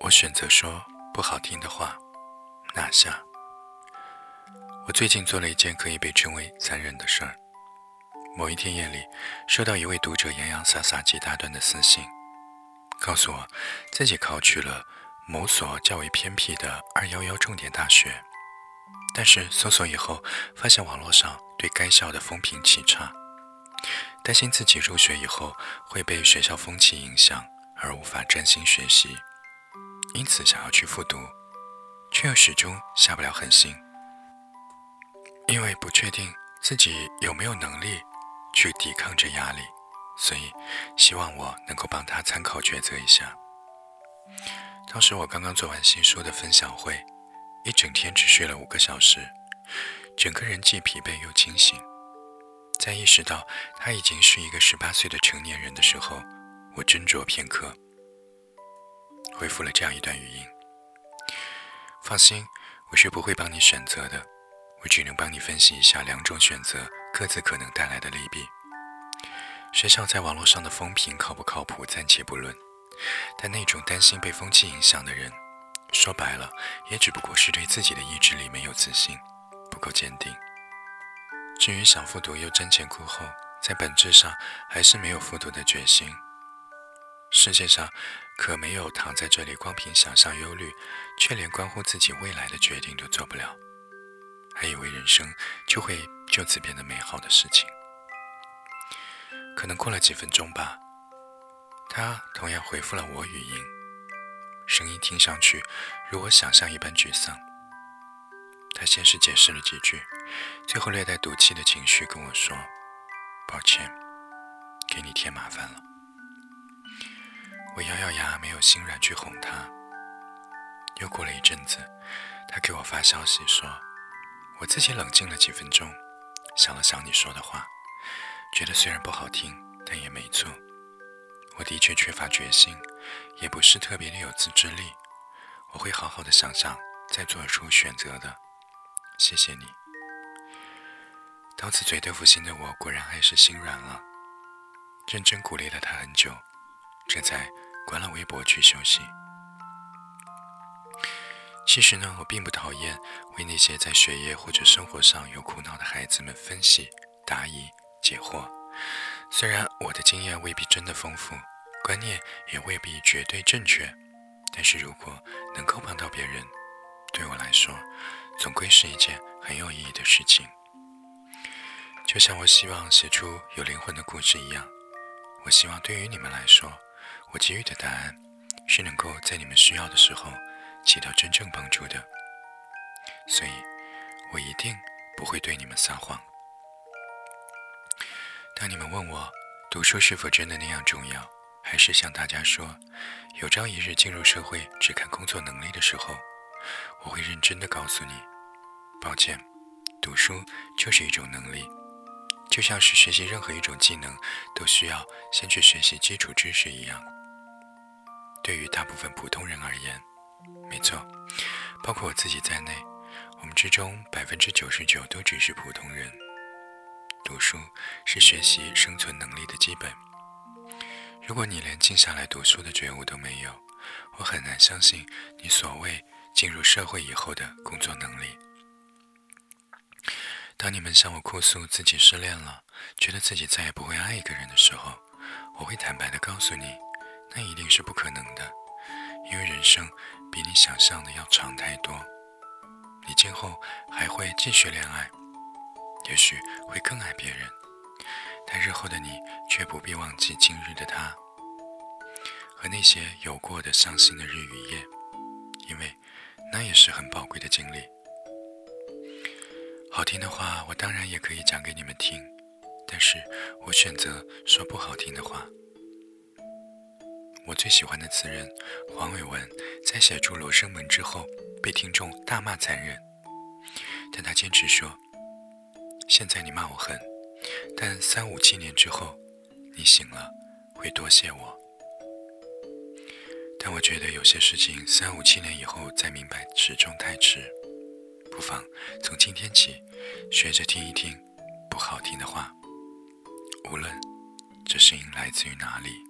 我选择说不好听的话，拿下。我最近做了一件可以被称为残忍的事儿。某一天夜里，收到一位读者洋洋洒洒几大段的私信，告诉我自己考取了某所较为偏僻的“二幺幺”重点大学，但是搜索以后发现网络上对该校的风评极差，担心自己入学以后会被学校风气影响而无法专心学习。因此想要去复读，却又始终下不了狠心，因为不确定自己有没有能力去抵抗这压力，所以希望我能够帮他参考抉择一下。当时我刚刚做完新书的分享会，一整天只睡了五个小时，整个人既疲惫又清醒。在意识到他已经是一个十八岁的成年人的时候，我斟酌片刻。回复了这样一段语音：“放心，我是不会帮你选择的，我只能帮你分析一下两种选择各自可能带来的利弊。学校在网络上的风评靠不靠谱暂且不论，但那种担心被风气影响的人，说白了也只不过是对自己的意志力没有自信，不够坚定。至于想复读又瞻前顾后，在本质上还是没有复读的决心。世界上。”可没有躺在这里光凭想象忧虑，却连关乎自己未来的决定都做不了，还以为人生就会就此变得美好的事情。可能过了几分钟吧，他同样回复了我语音，声音听上去如我想象一般沮丧。他先是解释了几句，最后略带赌气的情绪跟我说：“抱歉，给你添麻烦了。”我咬咬牙，没有心软去哄他。又过了一阵子，他给我发消息说：“我自己冷静了几分钟，想了想你说的话，觉得虽然不好听，但也没错。我的确缺乏决心，也不是特别的有自制力。我会好好的想想，再做出选择的。谢谢你。”刀子嘴豆腐心的我，果然还是心软了，认真鼓励了他很久，这才。关了微博去休息。其实呢，我并不讨厌为那些在学业或者生活上有苦恼的孩子们分析、答疑、解惑。虽然我的经验未必真的丰富，观念也未必绝对正确，但是如果能够帮到别人，总归是一件很有意义的事情。就像我希望写出有灵魂的故事一样，我希望对于你们来说。我给予的答案是能够在你们需要的时候起到真正帮助的，所以我一定不会对你们撒谎。当你们问我读书是否真的那样重要，还是像大家说有朝一日进入社会只看工作能力的时候，我会认真的告诉你：抱歉，读书就是一种能力。就像是学习任何一种技能，都需要先去学习基础知识一样。对于大部分普通人而言，没错，包括我自己在内，我们之中百分之九十九都只是普通人。读书是学习生存能力的基本。如果你连静下来读书的觉悟都没有，我很难相信你所谓进入社会以后的工作能力。当你们向我哭诉自己失恋了，觉得自己再也不会爱一个人的时候，我会坦白的告诉你，那一定是不可能的，因为人生比你想象的要长太多。你今后还会继续恋爱，也许会更爱别人，但日后的你却不必忘记今日的他和那些有过的伤心的日与夜，因为那也是很宝贵的经历。好听的话，我当然也可以讲给你们听，但是我选择说不好听的话。我最喜欢的词人黄伟文在写出《罗生门》之后，被听众大骂残忍，但他坚持说：“现在你骂我狠，但三五七年之后，你醒了会多谢我。”但我觉得有些事情三五七年以后再明白，始终太迟。不妨从今天起，学着听一听不好听的话，无论这声音来自于哪里。